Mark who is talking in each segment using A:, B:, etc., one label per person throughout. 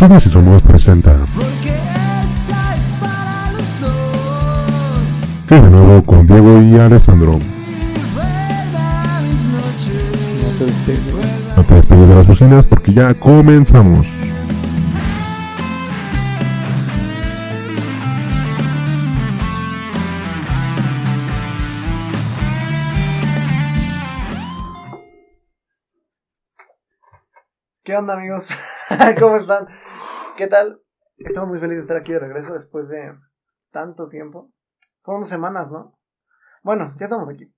A: Estudios y Sonidos presenta. Que de nuevo con Diego y Alessandro. No te despegues de las bocinas porque ya comenzamos.
B: ¿Qué onda amigos? ¿Cómo están? ¿Qué tal? Estamos muy felices de estar aquí de regreso después de tanto tiempo. Fueron dos semanas, ¿no? Bueno, ya estamos aquí.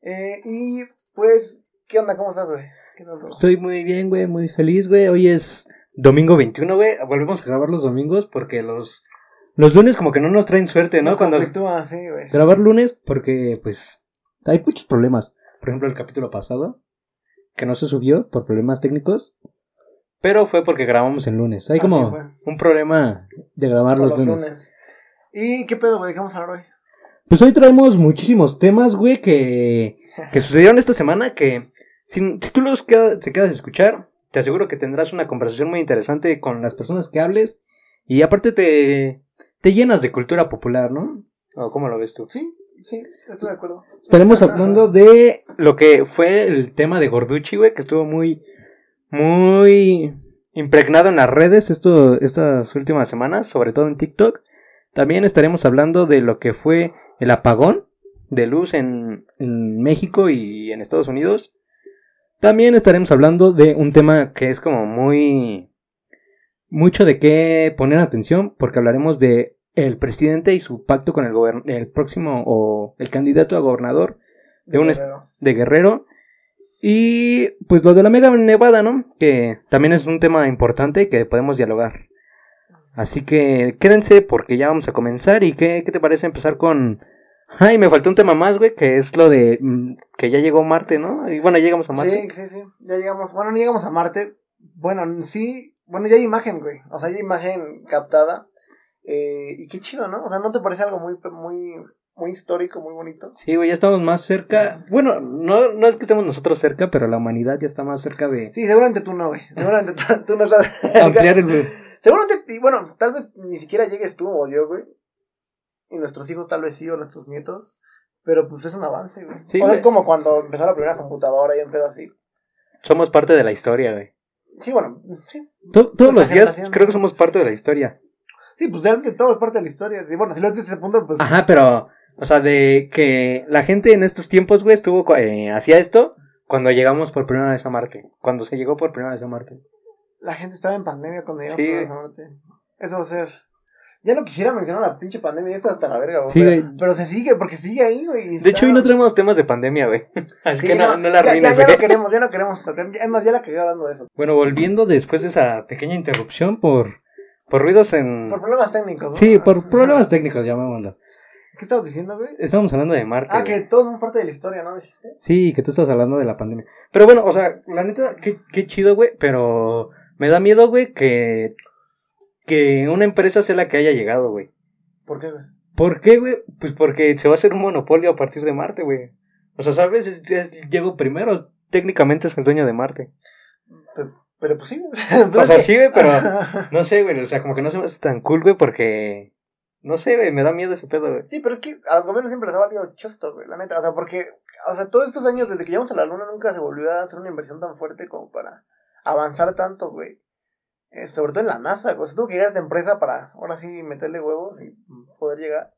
B: Eh, y pues, ¿qué onda? ¿Cómo estás, güey? ¿Qué tal?
C: Estoy muy bien, güey, muy feliz, güey. Hoy es domingo 21, güey. Volvemos a grabar los domingos porque los, los lunes como que no nos traen suerte, ¿no?
B: Nos
C: Cuando
B: conflictúa, sí, güey.
C: grabar lunes porque, pues, hay muchos problemas. Por ejemplo, el capítulo pasado, que no se subió por problemas técnicos. Pero fue porque grabamos el lunes. Hay como
B: fue.
C: un problema de grabar los, lunes.
B: ¿Y qué pedo, güey? ¿De qué vamos a hablar hoy?
C: Pues hoy traemos muchísimos temas, güey, que, que sucedieron esta semana que si, si tú los queda- te quedas a escuchar, te aseguro que tendrás una conversación muy interesante con las personas que hables y aparte te, te llenas de cultura popular, ¿no? ¿O cómo lo ves tú?
B: Sí, sí, estoy de acuerdo.
C: Estaremos hablando de lo que fue el tema de Gorducci, güey, que estuvo muy, muy impregnado en las redes esto, estas últimas semanas, sobre todo en TikTok. También estaremos hablando de lo que fue el apagón de luz en, en México y en Estados Unidos. También estaremos hablando de un tema que es como muy mucho de qué poner atención porque hablaremos de el presidente y su pacto con el el próximo o el candidato a gobernador de un
B: Guerrero.
C: de Guerrero y pues lo de la Mega Nevada, ¿no? Que también es un tema importante que podemos dialogar. Así que quédense porque ya vamos a comenzar y qué, qué te parece empezar con Ay, me faltó un tema más, güey, que es lo de mm, que ya llegó Marte, ¿no? Y bueno, llegamos a Marte.
B: Sí, sí, sí. Ya llegamos. Bueno, no llegamos a Marte. Bueno, sí. Bueno, ya hay imagen, güey. O sea, ya hay imagen captada. Eh, y qué chido, ¿no? O sea, ¿no te parece algo muy, muy, muy histórico, muy bonito?
C: Sí, güey, ya estamos más cerca. Bueno, no, no es que estemos nosotros cerca, pero la humanidad ya está más cerca de
B: Sí, seguramente tú no, güey. Seguramente tú, tú no estás.
C: ampliar el...
B: Seguramente, y bueno, tal vez ni siquiera llegues tú o yo, güey. Y nuestros hijos tal vez sí, o nuestros nietos. Pero pues es un avance, güey.
C: Sí,
B: o sea,
C: güey.
B: es como cuando empezó la primera computadora y empezó así.
C: Somos parte de la historia, güey.
B: Sí, bueno, sí.
C: To- Todos los días creo que somos parte de la historia.
B: Sí, pues realmente todo es parte de la historia. Y bueno, si lo haces ese punto, pues.
C: Ajá, pero, o sea, de que la gente en estos tiempos, güey, estuvo, eh, hacía esto cuando llegamos por primera vez a Marte. Cuando se llegó por primera vez a Marte.
B: La gente estaba en pandemia cuando llegamos
C: Sí,
B: a. Marte. Eso va a ser. Ya no quisiera mencionar la pinche pandemia, ya está hasta la verga, güey.
C: Sí,
B: pero, se sigue, porque sigue ahí, güey.
C: De hecho, hoy no tenemos temas de pandemia, güey. Así
B: Sí,
C: que no, no la
B: ya-
C: arruines,
B: ya, ya,
C: güey.
B: no queremos, ya no queremos tocar. Es más, ya la quedé hablando de eso.
C: Bueno, volviendo después de esa pequeña interrupción por, por ruidos en...
B: Por problemas técnicos, ¿no?
C: Sí, por problemas técnicos, llamémoslo.
B: ¿Qué estabas diciendo, güey?
C: Estamos hablando de Marte.
B: Ah,
C: güey.
B: que todos son parte de la historia, ¿no? Dijiste.
C: Sí, que tú estás hablando de la pandemia. Pero bueno, o sea, la neta, qué, qué chido, güey. Pero me da miedo, güey, que, que una empresa sea la que haya llegado, güey.
B: ¿Por qué, güey?
C: ¿Por qué, güey? Pues porque se va a hacer un monopolio a partir de Marte, güey. O sea, ¿sabes? Es, es- llegó primero. Técnicamente es el dueño de Marte.
B: Pe- Pero pues sí.
C: O sea, sí, güey, pero no sé, güey. O sea, como que no se me hace tan cool, güey, porque. No sé, güey, me da miedo ese pedo, güey.
B: Sí, pero es que a los gobiernos siempre les ha valido chosto, güey, la neta. O sea, porque, o sea, todos estos años desde que llegamos a la luna nunca se volvió a hacer una inversión tan fuerte como para avanzar tanto, güey. Eh, sobre todo en la NASA, güey. O tuvo que llegar a esta empresa para ahora sí meterle huevos y poder llegar.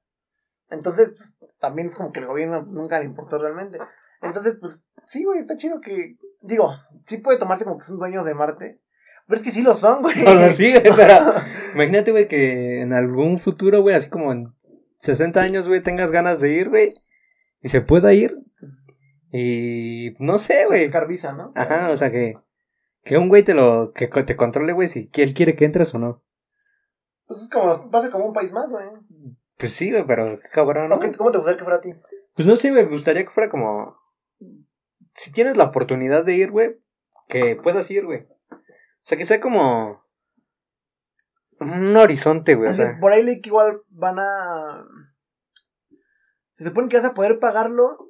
B: Entonces, pues, también es como que el gobierno nunca le importó realmente. Entonces, pues, sí, güey, está chido que. Digo, sí puede tomarse como que son dueños de Marte. Pero es que sí lo son, güey.
C: Sí, güey, pero. Imagínate, güey, que en algún futuro, güey, así como en 60 años, güey, tengas ganas de ir, güey. Y se pueda ir. Y. No sé, güey.
B: Visa, ¿no?
C: Ajá, o sea que. Que un güey te lo. Que te controle, güey, si él quiere que entres o no.
B: Pues es como, pasa como un país más, güey.
C: Pues sí, güey, pero qué cabrón, ¿no?
B: ¿O qué- ¿Cómo te gustaría que fuera a ti?
C: Pues no sé, güey, me gustaría que fuera como. Si tienes la oportunidad de ir, güey, que puedas ir, güey. O sea, que sea como. Un horizonte, güey, o sea.
B: por ahí leí que igual van a. Se supone que vas a poder pagarlo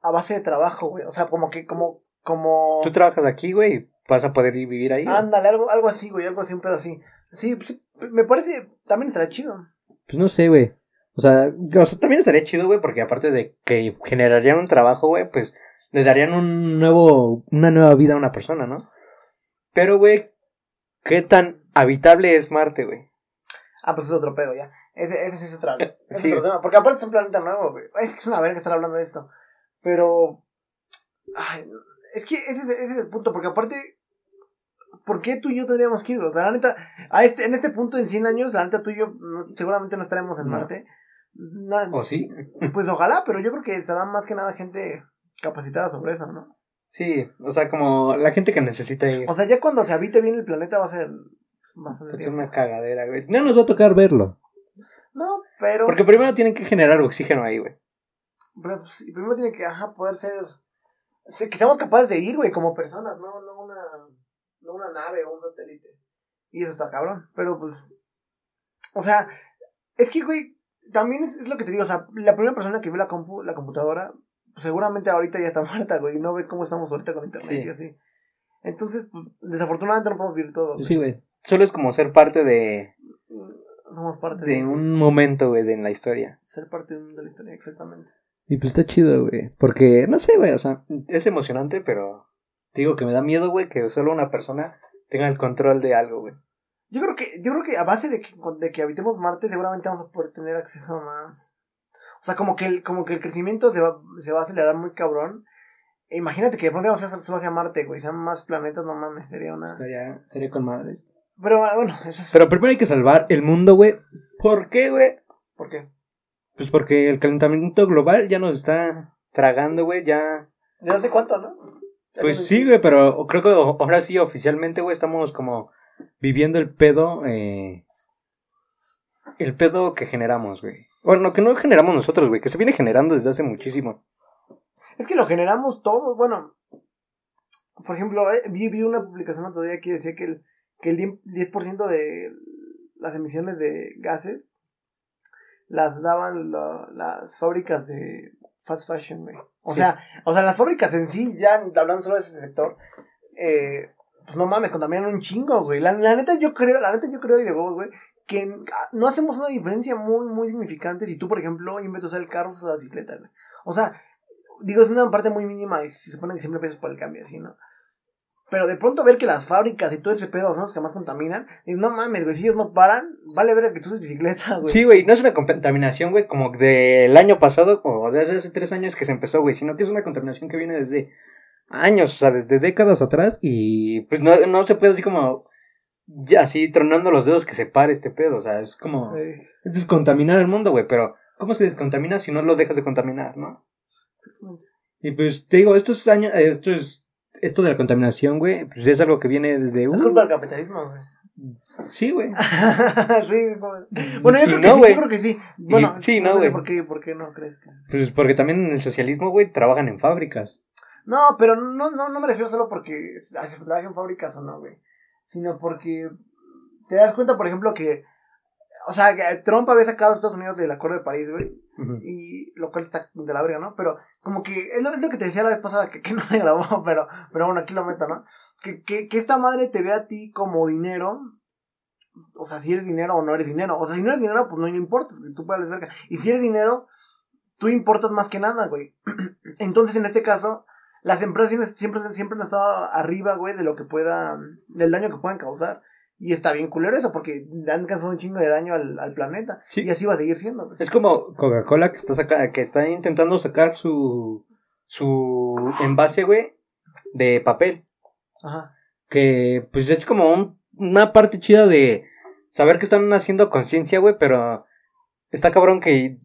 B: a base de trabajo, güey. O sea, como que, como, como.
C: Tú trabajas aquí, güey, vas a poder ir vivir ahí.
B: Ándale, algo, algo así, güey, algo así, un pedo así. Sí, sí, me parece, también estará chido.
C: Pues no sé, güey. O sea, o sea, también estaría chido, güey, porque aparte de que generarían un trabajo, güey, pues le darían un nuevo, una nueva vida a una persona, ¿no? Pero, güey, ¿qué tan habitable es Marte, güey?
B: Ah, pues es otro pedo ya. Ese, ese sí es otro, ese es
C: Sí.
B: otro tema. Porque aparte es un planeta nuevo, güey. Es que es una verga estar hablando de esto. Pero. Ay, es que ese, es- ese es el punto. Porque aparte. ¿Por qué tú y yo tendríamos que ir? O sea, la neta. A este, en este punto, en 100 años, la neta tú y yo no- seguramente no estaremos en
C: No.
B: Marte. Na-
C: ¿O sí?
B: Pues ojalá, pero yo creo que estará más que nada gente capacitada sobre eso, ¿no?
C: Sí, o sea, como la gente que necesita ir.
B: O sea, ya cuando se habite bien el planeta va a ser. tiempo.
C: una cagadera, güey. No nos va a tocar verlo.
B: No, pero.
C: Porque primero tienen que generar oxígeno ahí, güey.
B: Pero pues, primero tiene que, ajá, poder ser, se- que seamos capaces de ir, güey, como personas, no, no una, no una nave o un satélite. Y eso está cabrón, pero pues, o sea, es que, güey, también es, es lo que te digo, o sea, la primera persona que vio la compu, la computadora, seguramente ahorita ya está muerta, güey, y no ve cómo estamos ahorita con internet
C: Sí.
B: y así. Entonces, pues, desafortunadamente no podemos vivir todo, güey.
C: Sí, güey. Solo es como ser parte de,
B: Somos parte
C: de un momento, güey, de en la historia.
B: ser parte de la historia, exactamente.
C: Y pues está chido, güey. Porque, no sé, güey, o sea, es emocionante, pero te digo que me da miedo, güey, que solo una persona tenga el control de algo, güey.
B: Yo creo que, yo creo que a base de que, de que habitemos Marte, seguramente vamos a poder tener acceso a más. O sea, como que el, como que el crecimiento se va, se va a acelerar muy cabrón. E imagínate que de pronto vamos a hacer solo hacia Marte, güey. Sean más planetas, no mames, sería una.
C: Estaría, estaría con madres.
B: Pero ah, bueno, eso es.
C: Pero primero hay que salvar el mundo, güey. ¿Por qué, güey?
B: ¿Por qué?
C: Pues porque el calentamiento global ya nos está tragando, güey, ya...
B: ¿Desde hace cuánto, no? Ya
C: Pues sí, güey, pero creo que ahora sí, oficialmente, güey, estamos como viviendo el pedo, eh... El pedo que generamos, güey. Bueno, que no generamos nosotros, güey, que se viene generando desde hace muchísimo.
B: Es que lo generamos todos. Bueno, por ejemplo, eh, vi, vi una publicación otro día que decía que el, que el 10% de las emisiones de gases las daban las fábricas de fast fashion, güey. O
C: Sí.
B: sea, o sea, las fábricas en sí, ya hablando solo de ese sector, eh, pues no mames, contaminan un chingo, güey. La, la neta yo creo, la neta yo creo y de huevos, güey, que ah, no hacemos una diferencia muy, muy significante si tú, por ejemplo, usar el carro, usas la bicicleta, güey. O sea, digo, es una parte muy mínima y se supone que siempre pesas por el cambio, así, ¿no? Pero de pronto ver que las fábricas y todo ese pedo son los que más contaminan, no mames, güey, si ellos no paran, vale ver que tú uses bicicleta, güey.
C: Sí, güey, no es una contaminación, güey, como del año pasado o desde hace tres años que se empezó, güey, sino que es una contaminación que viene desde años, o sea, desde décadas atrás y pues no, no se puede así como ya así tronando los dedos que se pare este pedo, o sea, es como
B: Eh,
C: es descontaminar el mundo, güey, pero ¿cómo se descontamina si no lo dejas de contaminar, no?
B: exactamente.
C: Y pues te digo, esto es año, esto es esto de la contaminación, güey, pues es algo que viene desde
B: Es culpa del capitalismo, güey.
C: sí, güey.
B: sí, bueno, yo creo
C: no,
B: que sí, yo creo que sí. Bueno,
C: sí, no,
B: sé
C: güey.
B: ¿por qué, ¿Por qué no crees que
C: Pues porque también en el socialismo, güey, trabajan en fábricas.
B: No, pero no, no, no me refiero solo porque se trabaja en fábricas o no, güey. Sino porque te das cuenta, por ejemplo, que. O sea, que Trump había sacado a Estados Unidos del Acuerdo de París, güey. Y lo cual está de la verga, ¿no? Pero como que es lo, es lo que te decía la vez pasada, que, que no se grabó, pero, pero bueno, aquí lo meto, ¿no? Que, que, que esta madre te ve a ti como dinero. O sea, si eres dinero o no eres dinero. O sea, si no eres dinero, pues no, no importa, güey, tú puedes verga. Y si eres dinero, tú importas más que nada, güey. Entonces, en este caso, las empresas siempre, siempre, siempre han estado arriba, güey, de lo que pueda, del daño que puedan causar. Y está bien culero eso, porque han causado un chingo de daño al, al planeta.
C: Sí.
B: Y así va a seguir siendo, güey.
C: Es como Coca-Cola que está saca- que está intentando sacar su su envase, güey, de papel,
B: Ajá.
C: que pues es como un- una parte chida de saber que están haciendo conciencia, güey, pero está cabrón que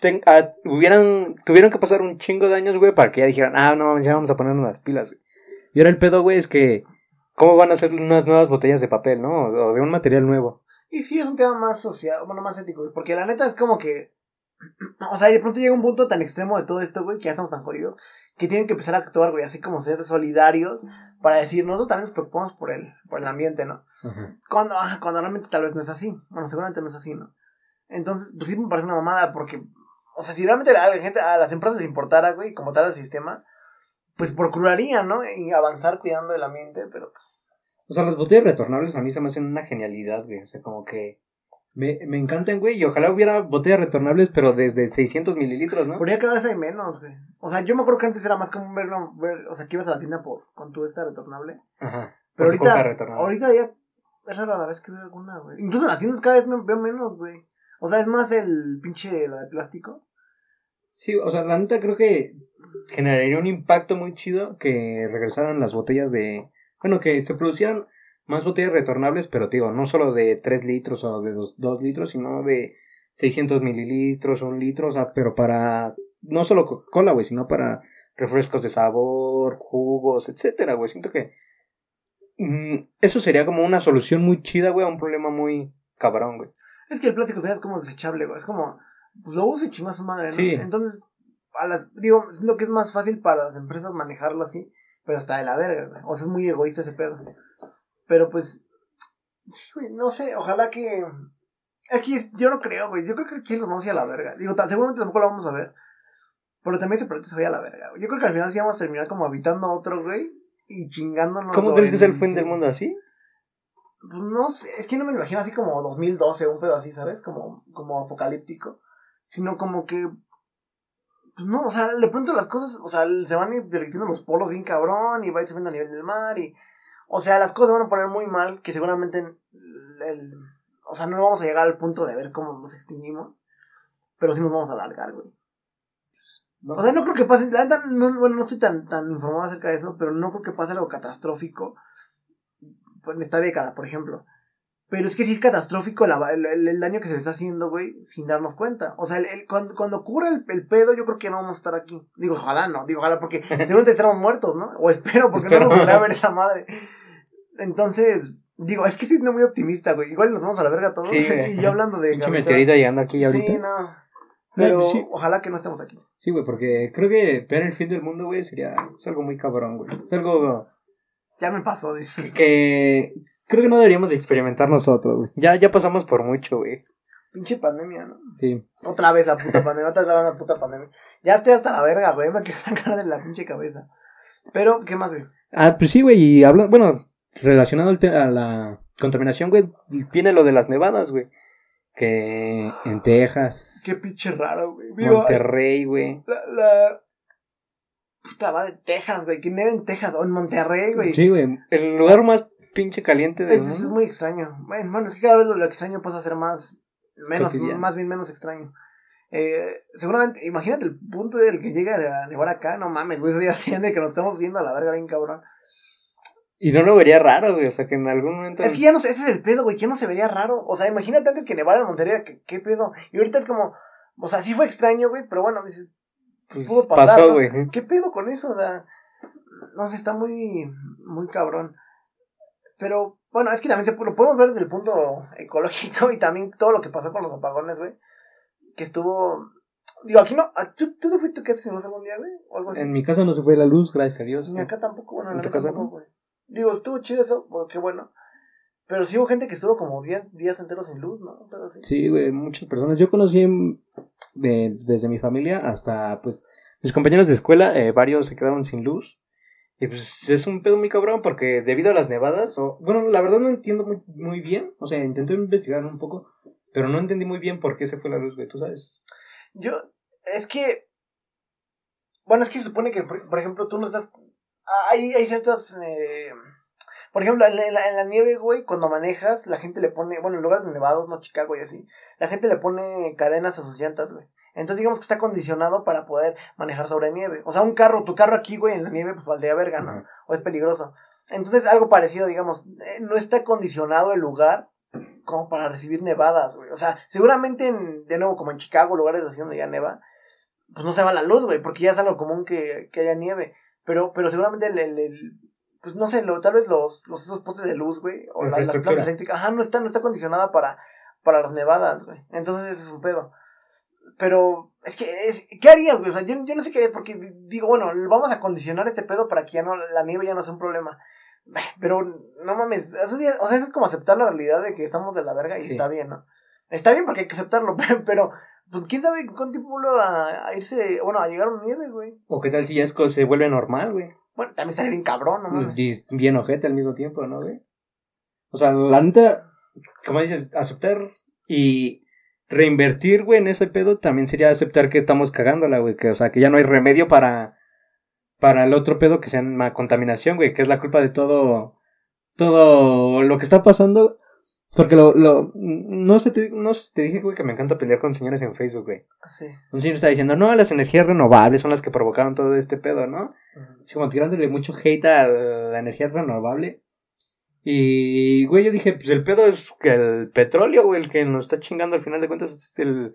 C: ten- ah, hubieran tuvieron que pasar un chingo de años, güey, para que ya dijeran, "Ah, no, ya vamos a ponernos las pilas." güey. Y ahora el pedo, güey, es que cómo van a hacer unas nuevas botellas de papel, ¿no? O de un material nuevo.
B: Y sí, es un tema más social, bueno, más ético, güey. Porque la neta es como que. O sea, de pronto llega un punto tan extremo de todo esto, güey, que ya estamos tan jodidos, que tienen que empezar a actuar, güey, así como ser solidarios para decir, nosotros también nos preocupamos por el, por el ambiente, ¿no? Cuando, ah, cuando realmente tal vez no es así. Bueno, seguramente no es así, ¿no? Entonces, pues sí me parece una mamada, porque, o sea, si realmente a la gente, a las empresas les importara, güey, como tal al sistema, pues procuraría, ¿no? Y avanzar cuidando el ambiente, pero pues,
C: O sea, las botellas retornables a mí se me hacen una genialidad, güey. O sea, como que me, me encantan, güey. Y ojalá hubiera botellas retornables, pero desde 600 mililitros, ¿no?
B: por ahí cada vez hay menos, güey. O sea, yo me acuerdo que antes era más común verlo, ver, o sea, que ibas a la tienda por, con tu esta retornable.
C: Ajá.
B: Pero ahorita,
C: retornable.
B: ahorita ya es rara la vez que veo alguna, güey. Incluso en las tiendas cada vez me veo menos, güey. O sea, es más el pinche, la de plástico.
C: Sí, o sea, la neta creo que generaría un impacto muy chido que regresaran las botellas de... Bueno, que se producieran más botellas retornables, pero, digo, no solo de 3 litros o de 2, litros, sino de 600 mililitros, un litro, o sea, pero para... No solo Coca-Cola, güey, sino para refrescos de sabor, jugos, etcétera, güey. Siento que... mm, eso sería como una solución muy chida, güey, a un problema muy cabrón, güey.
B: Es que el plástico ya es como desechable, güey. Es como, pues lo usa y chinga a su madre, ¿no?
C: Sí.
B: Entonces, a las, digo, siento que es más fácil para las empresas manejarlo así, pero está de la verga, güey. O sea, es muy egoísta ese pedo. Pero pues, sí, güey, no sé, ojalá que. Es que yo no creo, güey. Yo creo que aquí nos vamos a ir a la verga. Digo, seguramente tampoco lo vamos a ver. Pero también ese proyecto se vaya a la verga, güey. Yo creo que al final sí vamos a terminar como habitando a otro, güey. Y chingándonos.
C: ¿Cómo crees que es el fin del mundo así?
B: Pues no sé, es que no me lo imagino así como 2012, un pedo así, ¿sabes? Como, como apocalíptico. Sino como que. Pues no, o sea, de pronto las cosas, o sea, se van a ir derritiendo los polos bien cabrón y va a ir subiendo a nivel del mar y. O sea, las cosas se van a poner muy mal, que seguramente el, el- o sea, no vamos a llegar al punto de ver cómo nos extinguimos, pero sí nos vamos a alargar, güey. O sea, no creo que pase, la neta, no, bueno, no estoy tan, tan informado acerca de eso, pero no creo que pase algo catastrófico pues, en esta década, por ejemplo. Pero es que sí es catastrófico la- el, el- el daño que se está haciendo, güey, sin darnos cuenta. O sea, el, cuando, cuando ocurra el, pedo, yo creo que no vamos a estar aquí. Digo, ojalá no, digo, ojalá porque seguramente estaremos muertos, ¿no? O espero, porque
C: Espero.
B: no me gustaría ver esa madre. Entonces, digo, es que sí es muy optimista, güey. Igual nos vamos a la verga todos.
C: Sí,
B: y yo hablando de... Capital-
C: meteorito llegando aquí ahorita.
B: Sí, no. Pero
C: sí.
B: ojalá que no estemos aquí.
C: Sí, güey, porque creo que ver el fin del mundo, güey, sería es algo muy cabrón, güey. Es algo
B: Ya me pasó, de...
C: que creo que no deberíamos de experimentar nosotros, güey. Ya, ya pasamos por mucho, güey.
B: Pinche pandemia, ¿no?
C: Sí.
B: Otra vez la puta pandemia, otra vez la puta pandemia. Ya estoy hasta la verga, güey, me quiero sacar de la pinche cabeza. Pero, ¿qué más, güey?
C: Ah, pues sí, güey, y habla, bueno, relacionado al a la contaminación, güey, viene lo de las nevadas, güey. Que en Texas,
B: Qué pinche raro, güey.
C: Monterrey, güey.
B: la, la... Puta madre, Texas, güey, que nieve en Texas o en Monterrey, güey.
C: Sí, güey, el lugar más pinche caliente del
B: Es, es muy extraño. Bueno, bueno, es que cada vez lo, lo extraño pasa a ser más, menos,
C: Cotidiano.
B: más bien menos extraño. Eh, seguramente, imagínate el punto del que llega a nevar acá, no mames, güey, eso ya siente que nos estamos viendo a la verga bien cabrón.
C: Y no lo vería raro, güey, o sea, que en algún momento...
B: Es que ya no sé, ese es el pedo, güey, que ya no se vería raro. O sea, imagínate antes que nevara en Monterrey, ¿qué, qué pedo? Y ahorita es como, o sea, sí fue extraño, güey, pero bueno, dices,
C: pues,
B: pudo pasar,
C: pasó,
B: ¿no?
C: güey.
B: ¿Qué pedo con eso? O sea, no sé, está muy, muy cabrón. Pero, bueno, es que también se, lo podemos ver desde el punto ecológico y también todo lo que pasó con los apagones, güey. Que estuvo, digo, aquí no, ah, ¿tú, tú no fuiste que sin luz algún día, güey? O algo así.
C: En mi casa no se fue la luz, gracias a Dios.
B: Ni acá tampoco, bueno, en
C: ¿En
B: la
C: tu casa
B: tampoco,
C: no?
B: güey. Digo, estuvo chido eso, porque bueno. Pero sí hubo gente que estuvo como 10 días enteros sin luz, ¿no? Pero.
C: Sí, güey, muchas personas. Yo conocí de- desde mi familia hasta, pues, mis compañeros de escuela, eh, varios se quedaron sin luz. Y pues es un pedo muy cabrón porque debido a las nevadas, o, bueno, la verdad no entiendo muy, muy bien. O sea, intenté investigar un poco, pero no entendí muy bien por qué se fue la luz, güey, tú sabes.
B: Yo, es que. Bueno, es que se supone que, por, por ejemplo, tú no estás. Hay, hay ciertas. eh, por ejemplo, en la, en la- en la nieve, güey, cuando manejas, la gente le pone. Bueno, en lugares nevados, no Chicago y así. La gente le pone cadenas a sus llantas, güey. Entonces, digamos que está condicionado para poder manejar sobre nieve. O sea, un carro, tu carro aquí, güey, en la nieve, pues valdría verga, ¿no? O es peligroso. Entonces, algo parecido, digamos, eh, no está condicionado el lugar como para recibir nevadas, güey. O sea, seguramente, en, de nuevo, como en Chicago, lugares así donde ya neva, pues no se va la luz, güey, porque ya es algo común que, que haya nieve. Pero, pero seguramente el, el, el- pues no sé, lo, tal vez los, los esos postes de luz, güey, o la- las plantas eléctricas, ajá, no está, no está condicionada para, para las nevadas, güey. Entonces ese es un pedo. Pero, es que, es, ¿qué harías, güey? O sea, yo, yo no sé qué haría, porque di- digo, bueno, vamos a condicionar este pedo para que ya no, la nieve ya no sea un problema. Pero, no mames, eso o sea, eso es como aceptar la realidad de que estamos de la verga y
C: Sí.
B: está bien, ¿no? Está bien porque hay que aceptarlo, pero, Pues quién sabe cuánto tiempo vuelve a, a irse, bueno, a llegar a un nieve, güey.
C: O qué tal si ya es se vuelve normal, güey.
B: Bueno, también estaría bien cabrón, no mames.
C: Y bien ojete al mismo tiempo, ¿no, güey? O sea, la neta, como dices, aceptar y reinvertir, güey, en ese pedo también sería aceptar que estamos cagándola, güey. Que, o sea, que ya no hay remedio para, para el otro pedo que se llama contaminación, güey, que es la culpa de todo, todo lo que está pasando. Porque lo, lo, no sé, te, no te dije, güey, que me encanta pelear con señores en Facebook, güey.
B: Sí.
C: Un señor está diciendo, no, las energías renovables son las que provocaron todo este pedo, ¿no? Sí, como tirándole mucho hate a la energía renovable. Y, güey, yo dije, pues el pedo es que el petróleo, güey, el que nos está chingando al final de cuentas es el,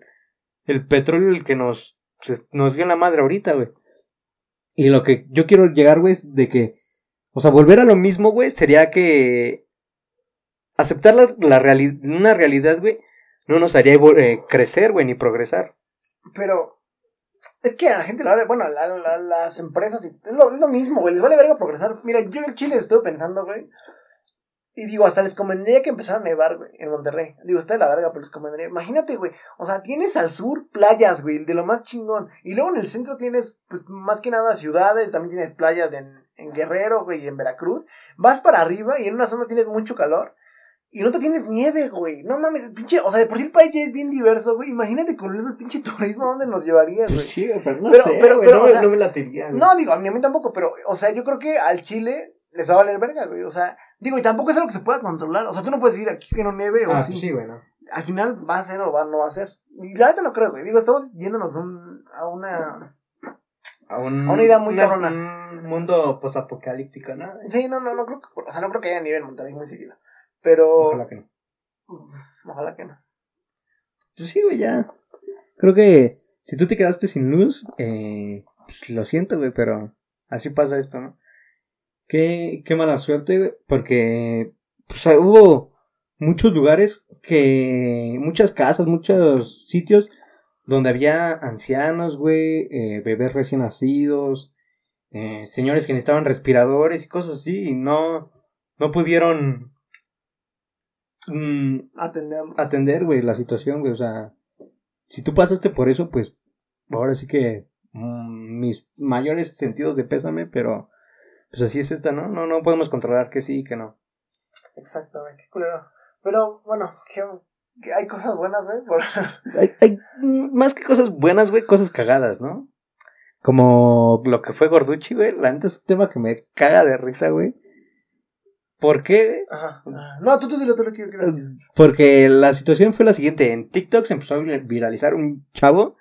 C: el petróleo el que nos, pues, nos dio la madre ahorita, güey. Y lo que yo quiero llegar, güey, es de que, o sea, volver a lo mismo, güey, sería que aceptar la, la reali- una realidad, güey, no nos haría eh, crecer, güey, ni progresar.
B: Pero es que a la gente vale, bueno, la- la- las empresas, es lo, es lo mismo, güey, les vale verga progresar. Mira, yo en Chile estuve pensando, güey, y digo, hasta les convendría que empezara a nevar, güey, en Monterrey. Digo, está de la verga, pero les convendría. Imagínate, güey, o sea, tienes al sur playas, güey, de lo más chingón, y luego en el centro tienes, pues, más que nada ciudades, también tienes playas en, en Guerrero, güey, y en Veracruz. Vas para arriba y en una zona tienes mucho calor. Y en otra tienes nieve, güey. No mames, pinche. O sea, de por sí el país ya es bien diverso, güey. Imagínate con eso el pinche turismo, ¿a dónde nos llevaría, güey?
C: Sí, pero no
B: Pero-
C: sé,
B: pero-
C: güey,
B: pero,
C: no,
B: o
C: me-
B: sea,
C: no me latería, güey.
B: No, digo, a mí, a mí tampoco, pero, o sea, yo creo que al Chile les va a valer verga, güey. O sea, digo, y tampoco es algo que se pueda controlar. O sea, tú no puedes decir aquí que no nieve o
C: Ah,
B: sí.
C: pues sí, güey, no.
B: Al final va a ser o va, no va a ser. Y la neta no creo, güey. Digo, estamos yéndonos un, a una.
C: A, un,
B: A una idea muy cabrona.
C: Un mundo posapocalíptico, ¿no?
B: Sí, no, no, no creo que. O sea, no creo que haya nieve en Monterrey muy seguido. Pero.
C: Ojalá que no.
B: Ojalá que no.
C: Pues sí, güey, ya. Creo que si tú te quedaste sin luz, eh, pues lo siento, güey, pero así pasa esto, ¿no? Qué, qué mala suerte, porque pues, hubo muchos lugares que, muchas casas, muchos sitios donde había ancianos, güey, eh, bebés recién nacidos, eh, señores que necesitaban respiradores y cosas así, y no, no pudieron mm, atender, güey, la situación, güey. O sea, si tú pasaste por eso, pues ahora sí que mm, mis mayores sentidos de pésame, pero pues así es esta, ¿no? No, no podemos controlar que sí y que no.
B: Exactamente, qué culero. Pero bueno, que, que hay cosas buenas, güey. por-
C: Hay, hay más que cosas buenas, güey, cosas cagadas, ¿no? Como lo que fue Gorduchi, güey. La neta es un tema que me caga de risa, güey. ¿Por qué?
B: Ajá. Ah, No, tú, tú dilo, tú lo quiero.
C: Porque la situación fue la siguiente. En TikTok se empezó a vir- viralizar un chavo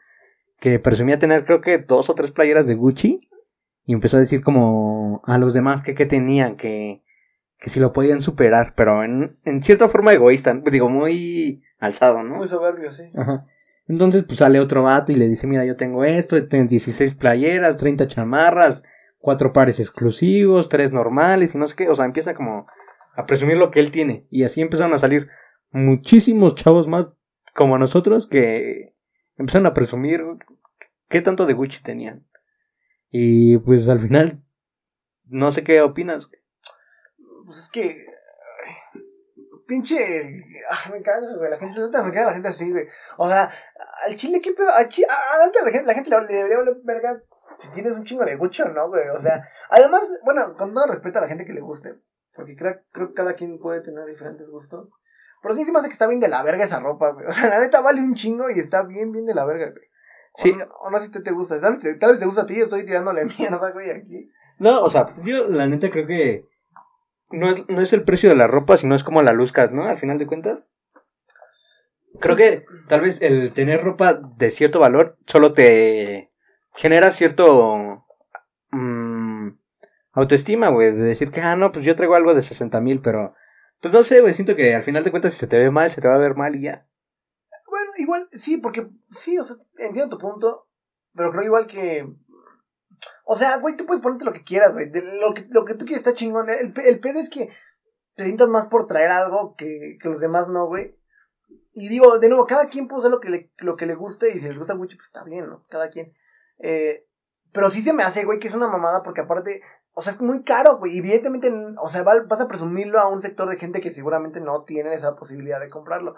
C: que presumía tener creo que dos o tres playeras de Gucci. Y empezó a decir como a los demás que qué tenían, que, que si lo podían superar. Pero en, en cierta forma egoísta, digo, muy alzado, ¿no?
B: Muy soberbio, sí.
C: Ajá. Entonces, pues sale otro vato y le dice, mira, yo tengo esto, tengo 16 playeras, 30 chamarras, cuatro pares exclusivos, tres normales y no sé qué. O sea, empieza como a presumir lo que él tiene. Y así empezaron a salir muchísimos chavos más como nosotros que empezaron a presumir qué tanto de Gucci tenían. Y pues al final, no sé qué opinas.
B: Pues es que. Pinche. me caga, güey. La gente, me caga la gente así, güey. O sea, al chile, ¿qué pedo? Al chile, a, la gente, la gente le, debería valer verga si tienes un chingo de Gucci no, güey. O sea, además, bueno, con todo respeto a la gente que le guste. Porque creo, creo que cada quien puede tener diferentes gustos. Pero sí se me hace que está bien de la verga esa ropa, güey. O sea, la neta vale un chingo y está bien, bien de la verga, güey. O
C: Sí.
B: no- O, no sé si te, te gusta. Tal vez, tal vez te gusta a ti, estoy tirándole mierda, güey, aquí.
C: No, o sea, yo la neta creo que no es, no es el precio de la ropa, sino es como la luzcas, ¿no? Al final de cuentas. Creo que tal vez el tener ropa de cierto valor solo te genera cierto mm, autoestima, güey, de decir que, ah, no, pues yo traigo algo de 60 mil, pero pues no sé, güey, siento que al final de cuentas si se te ve mal, se te va a ver mal y ya.
B: Igual, sí, porque sí, o sea, entiendo tu punto, pero creo igual que... O sea, güey, tú puedes ponerte lo que quieras, güey. Lo que, lo que tú quieres está chingón. El, el pedo es que te sientas más por traer algo que, que los demás no, güey. Y digo, de nuevo, cada quien puede hacer lo que le, lo que le guste y si les gusta Gucci, pues está bien, ¿no? Cada quien. Eh, pero sí se me hace, güey, que es una mamada porque aparte, o sea, es muy caro, güey. Evidentemente, o sea, va- vas a presumirlo a un sector de gente que seguramente no tiene esa posibilidad de comprarlo.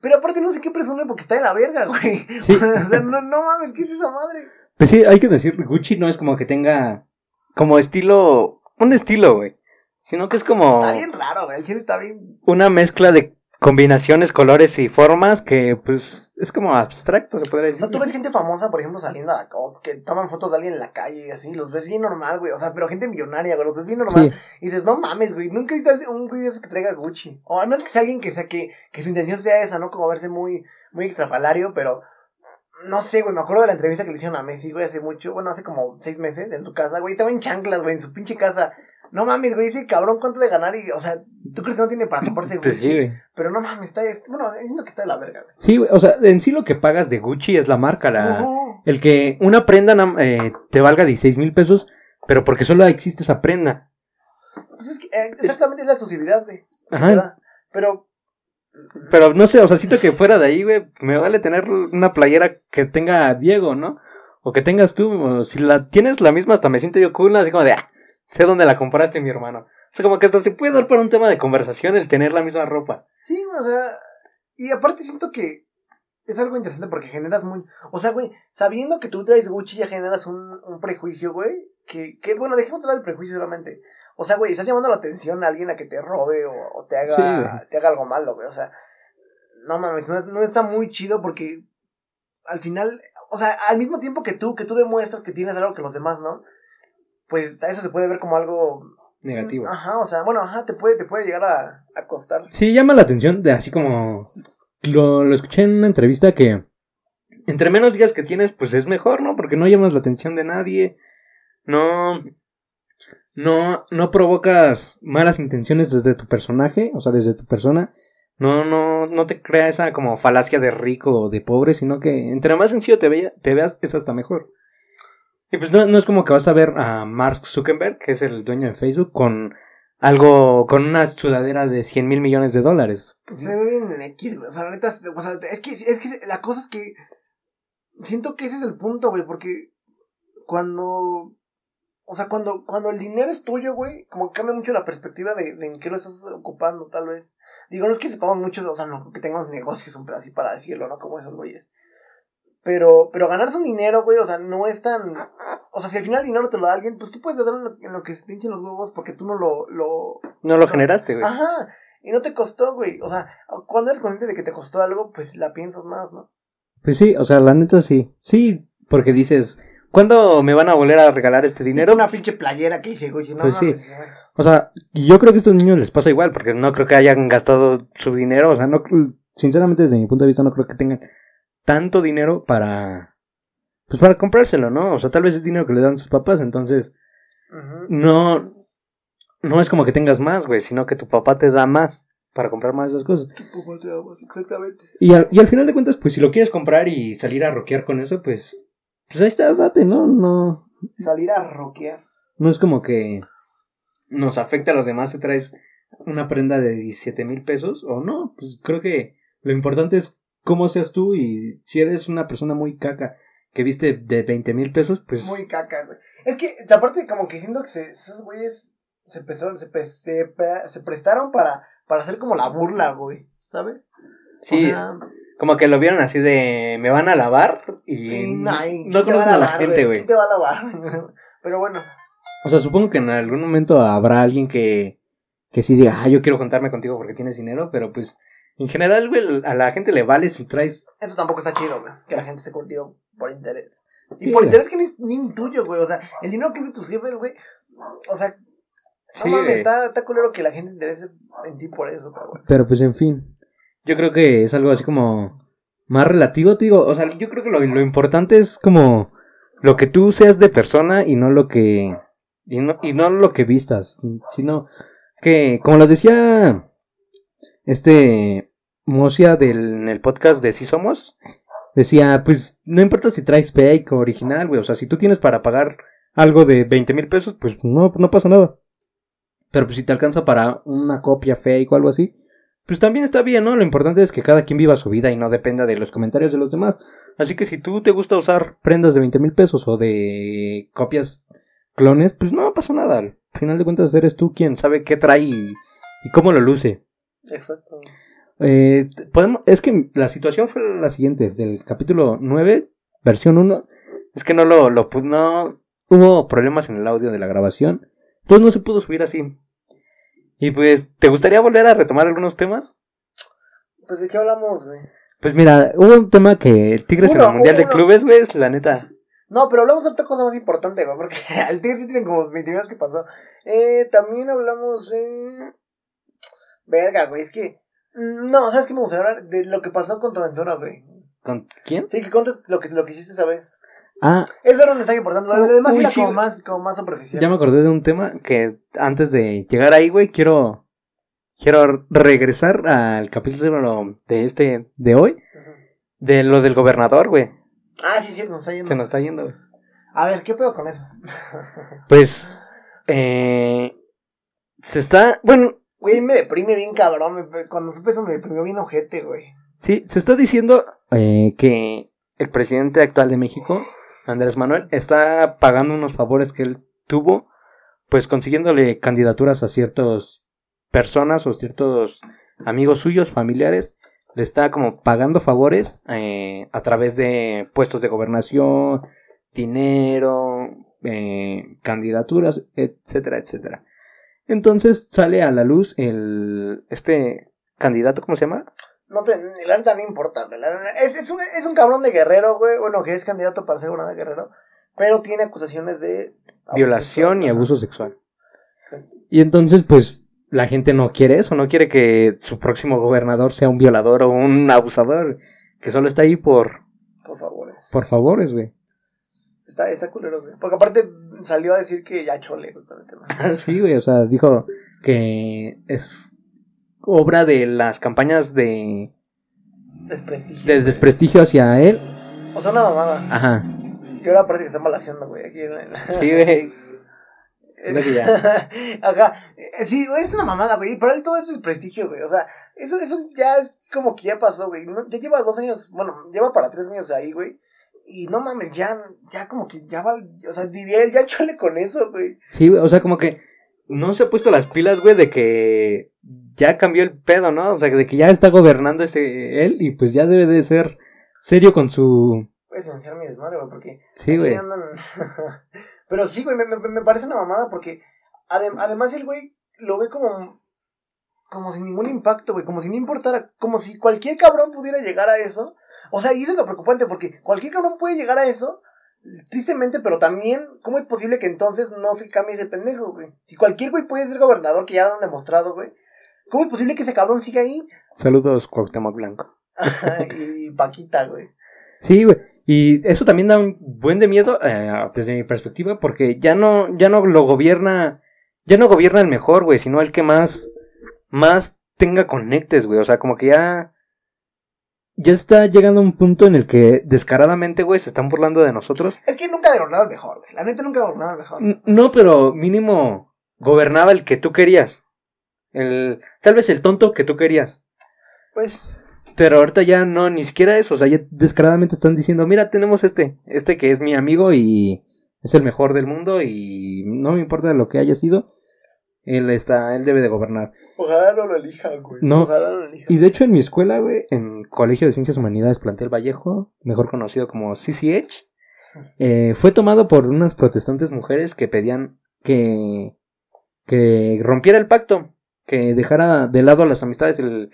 B: Pero aparte no sé qué presume porque está de la verga, güey.
C: Sí.
B: O sea, no, no mames, ¿qué es esa madre?
C: Pues sí, hay que decir, Gucci no es como que tenga como estilo, un estilo, güey. Sino que es como
B: Está bien raro, güey. El chile está bien.
C: una mezcla de combinaciones, colores y formas que pues es como abstracto, se podría
B: O
C: decir.
B: sea, tú ves gente famosa, por ejemplo, saliendo a la o que toman fotos de alguien en la calle y así, los ves bien normal, güey. O sea, pero gente millonaria, güey, los ves bien normal.
C: Sí,
B: Y dices, no mames, güey, nunca he visto un güey de esos que traiga Gucci. O al menos que sea alguien que sea que, que su intención sea esa, ¿no? Como verse muy, muy extrafalario, pero no sé, güey, me acuerdo de la entrevista que le hicieron a Messi, güey, hace mucho, bueno, hace como seis meses, en su casa, güey, estaba en chanclas, güey, en su pinche casa. No mames, güey, dice, cabrón, ¿cuánto de ganar? Y, o sea, ¿tú crees que no tiene para comprarse Gucci?
C: pues sí, güey.
B: Pero no mames, está, bueno, siento que está de la verga, güey.
C: Sí, güey, o sea, en sí lo que pagas de Gucci es la marca, la... El que una prenda eh, te valga 16 mil pesos, pero porque solo existe esa prenda.
B: Pues es que, eh, exactamente es la exclusividad, güey.
C: Ajá.
B: ¿verdad? Pero,
C: Pero no sé, o sea, siento que fuera de ahí, güey, me vale tener una playera que tenga Diego, ¿no? O que tengas tú, si la tienes la misma, hasta me siento yo cool, así como de, ah, sé dónde la compraste, mi hermano. O sea, como que hasta se puede dar para un tema de conversación el tener la misma ropa.
B: Sí, o sea, y aparte siento que es algo interesante porque generas muy, o sea, güey, sabiendo que tú traes Gucci ya generas un, un prejuicio, güey, que, que, bueno, dejemos de lado el prejuicio solamente. O sea, güey, estás llamando la atención a alguien a que te robe o, o te haga,
C: Sí,
B: te haga algo malo, güey, o sea, no mames, no, es- no está muy chido porque al final, o sea, al mismo tiempo que tú, que tú demuestras que tienes algo que los demás, ¿no? Pues a eso se puede ver como algo
C: Negativo.
B: Ajá, o sea, bueno, ajá, te puede, te puede llegar a, a costar.
C: Sí, llama la atención de así como lo, lo escuché en una entrevista que entre menos días que tienes, pues es mejor, ¿no? Porque no llamas la atención de nadie, no, no, no provocas malas intenciones desde tu personaje, o sea, desde tu persona, no, no, no te crea esa como falacia de rico o de pobre, sino que entre más sencillo te, vea, te veas, es hasta mejor. Y pues no, no es como que vas a ver a Mark Zuckerberg, que es el dueño de Facebook, con algo, con una sudadera de 100 mil millones de dólares.
B: Se ve bien en X, güey. O sea, la neta, o sea, es que, es que la cosa es que siento que ese es el punto, güey, porque cuando, o sea, cuando, cuando el dinero es tuyo, güey, como que cambia mucho la perspectiva de, en qué lo estás ocupando, tal vez. Digo, no es que sepamos mucho, o sea, no que tengamos negocios un así para decirlo, ¿no? Como esos güeyes. Pero, pero ganarse un dinero, güey, o sea, no es tan... O sea, si al final el dinero te lo da alguien, pues tú puedes darlo en lo, en lo que se te hinchen los huevos porque tú no lo... lo...
C: No lo
B: No.
C: generaste, güey.
B: Ajá, y no te costó, güey. O sea, cuando eres consciente de que te costó algo, pues la piensas más, ¿no?
C: Pues sí, o sea, la neta sí. Sí, porque dices, ¿cuándo me van a volver a regalar este dinero?
B: Sí, una pinche playera que dice, güey, no
C: Pues sí. O sea, yo creo que a estos niños les pasa igual, porque no creo que hayan gastado su dinero, o sea, no, sinceramente desde mi punto de vista no creo que tengan tanto dinero para, pues para comprárselo, ¿no? O sea, tal vez es dinero que le dan sus papás, entonces no, no es como que tengas más, güey, sino que tu papá te da más para comprar más de esas cosas.
B: Tu papá te amas, Exactamente.
C: Y al, y al final de cuentas, pues si lo quieres comprar y salir a rockear con eso, pues, pues ahí está, date, ¿no? No,
B: Salir a rockear.
C: no es como que nos afecta a los demás si traes una prenda de 17 mil pesos o no. Pues creo que lo importante es cómo seas tú y si eres una persona muy caca que viste de 20 mil pesos, pues...
B: Muy caca, güey. Es que, aparte, como que siento que se, esos güeyes se, empezaron, se, pe- se, pe- se prestaron para, para hacer como la burla, güey. ¿Sabes?
C: sí,
B: O sea,
C: como que lo vieron así de me van a lavar y
B: y nah, y
C: no
B: ¿quién te va
C: conocen a la
B: lavar,
C: gente, güey.
B: ¿Quién te va a lavar? Pero bueno,
C: O sea, supongo que en algún momento habrá alguien que, que sí diga, ah, yo quiero juntarme contigo porque tienes dinero, pero pues en general, güey, a la gente le vale si traes...
B: eso tampoco está chido, güey. Que la gente se contigo por interés. Y
C: Sí,
B: por
C: güey.
B: interés que ni, es- ni tuyo, güey. O sea, el dinero que es de tus jefes, güey. O sea, no mames, está, está culero que la gente interese en ti por eso, pero.
C: Pero pues en fin, yo creo que es algo así como más relativo, te digo, o sea, yo creo que lo, lo importante es como lo que tú seas de persona y no lo que y no, y no lo que vistas, sino que como lo decía este Mosia del en el podcast de Si Somos, decía, pues no importa si traes fake o original, güey, o sea, si tú tienes para pagar algo de 20 mil pesos, pues no, no pasa nada. Pero pues si te alcanza para una copia fake o algo así, pues también está bien, ¿no? Lo importante es que cada quien viva su vida y no dependa de los comentarios de los demás. Así que si tú te gusta usar prendas de 20 mil pesos o de copias clones, pues no pasa nada. Al final de cuentas eres tú quien sabe qué trae y, y cómo lo luce.
B: Exacto.
C: Eh, podemos, es que la situación fue la siguiente, del capítulo 9, versión 1, es que no lo, lo pu- no hubo problemas en el audio de la grabación, pues no se pudo subir así. Y pues, ¿te gustaría volver a retomar algunos temas?
B: Pues de qué hablamos, güey.
C: Pues mira, hubo un tema que Tigres en el Mundial de
B: uno.
C: Clubes, güey, es la neta.
B: No, pero hablamos de otra cosa más importante, güey, porque al Tigre tienen como 20 minutos que pasó. Eh, también hablamos de... Verga, güey, es que... No, ¿sabes qué me gustaría hablar? De lo que pasó con tu aventura, güey.
C: ¿Con quién?
B: Sí, que contes lo que, lo que hiciste esa vez.
C: Ah,
B: Eso era un mensaje importante. Lo demás
C: Uy,
B: era
C: sí,
B: como más, como más superficial.
C: ya me acordé de un tema que antes de llegar ahí, güey, quiero quiero regresar al capítulo de este de hoy, de lo del gobernador, güey.
B: Ah, sí, sí, nos está yendo.
C: Se nos está yendo, güey.
B: A ver, ¿qué pedo con eso?
C: Pues eh se está, bueno,
B: Güey, me deprime bien cabrón. me- cuando supe eso me deprimió bien ojete, güey.
C: sí, se está diciendo eh, que el presidente actual de México, Andrés Manuel, está pagando unos favores que él tuvo, pues consiguiéndole candidaturas a ciertas personas o ciertos amigos suyos, familiares, le está como pagando favores eh, a través de puestos de gobernación, dinero, eh, candidaturas, etcétera, etcétera. Entonces sale a la luz el este candidato, ¿cómo se llama?
B: No te, la neta no importa, Es, es, un, es un cabrón de guerrero, güey. Bueno, que es candidato para ser gobernador de guerrero. Pero tiene acusaciones de
C: Violación
B: sexual.
C: y abuso sexual.
B: Sí.
C: Y entonces, pues, la gente no quiere eso, no quiere que su próximo gobernador sea un violador o un abusador, que solo está ahí por,
B: Por favor.
C: por favores, güey.
B: Está, está culero, güey. Porque aparte salió a decir que ya chole, con el tema.
C: Sí, güey, o sea, dijo que es obra de las campañas de,
B: Desprestigio.
C: de desprestigio hacia él.
B: O sea, una mamada.
C: Ajá.
B: Y ahora parece que están balaseando, güey. Aquí en la-
C: Sí, güey.
B: Ajá. Eh, Sí, es una mamada, güey. Para él todo es desprestigio, güey. O sea, eso, eso ya es como que ya pasó, güey. No- ya lleva dos años, bueno, lleva para tres años ahí, güey. Y no mames, ya, ya como que ya va, o sea, diría él, ya chole con eso, güey.
C: Sí, güey, o sea, como que no se ha puesto las pilas, güey, de que ya cambió el pedo, ¿no? O sea, de que ya está gobernando ese él y pues ya debe de ser serio con su...
B: A silenciar mi desmadre, güey, porque
C: Sí, güey.
B: andan- Pero sí, güey, me, me, me parece una mamada porque adem- además el güey lo ve como como sin ningún impacto, güey, como si no importara, como si cualquier cabrón pudiera llegar a eso. O sea, y eso es lo preocupante porque cualquier cabrón puede llegar a eso, tristemente, pero también, ¿cómo es posible que entonces no se cambie ese pendejo, güey? Si cualquier güey puede ser gobernador, que ya lo han demostrado, güey, ¿cómo es posible que ese cabrón siga ahí?
C: Saludos, Cuauhtémoc Blanco.
B: y Paquita, güey.
C: Sí, güey. Y eso también da un buen de miedo eh, desde mi perspectiva porque ya no, ya no lo gobierna, ya no gobierna el mejor, güey, sino el que más, más tenga conectes, güey. O sea, como que ya, ya está llegando a un punto en el que descaradamente, güey, se están burlando de nosotros.
B: Es que nunca ha gobernado el mejor, güey. La neta nunca ha gobernado el mejor.
C: N- No, pero mínimo gobernaba el que tú querías. El, tal vez el tonto que tú querías.
B: Pues,
C: Pero ahorita ya no, ni siquiera eso. O sea, ya descaradamente están diciendo, mira, tenemos este, este que es mi amigo y es el mejor del mundo y no me importa lo que haya sido. Él está, él debe de gobernar.
B: ojalá no lo elijan, güey.
C: No.
B: Ojalá no lo elijan.
C: Y de hecho en mi escuela, güey, en Colegio de Ciencias Humanidades Plantel Vallejo, mejor conocido como CCH, eh, fue tomado por unas protestantes mujeres que pedían que, que rompiera el pacto, que dejara de lado las amistades del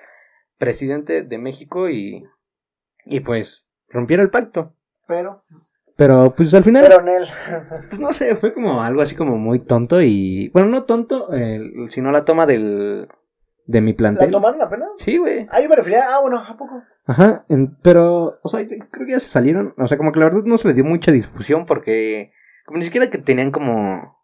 C: presidente de México y, y pues rompiera el pacto.
B: Pero,
C: Pero pues al final,
B: pero Nel.
C: pues no sé, fue como algo así como muy tonto y, bueno, no tonto, eh, sino la toma del, de mi
B: ¿La
C: plantel.
B: tomaron apenas?
C: Sí, güey.
B: Ah, yo me refería. Ah, bueno, ¿a poco?
C: Ajá, en- pero, o sea, creo que ya se salieron, o sea, como que la verdad no se le dio mucha discusión porque, como ni siquiera que tenían como,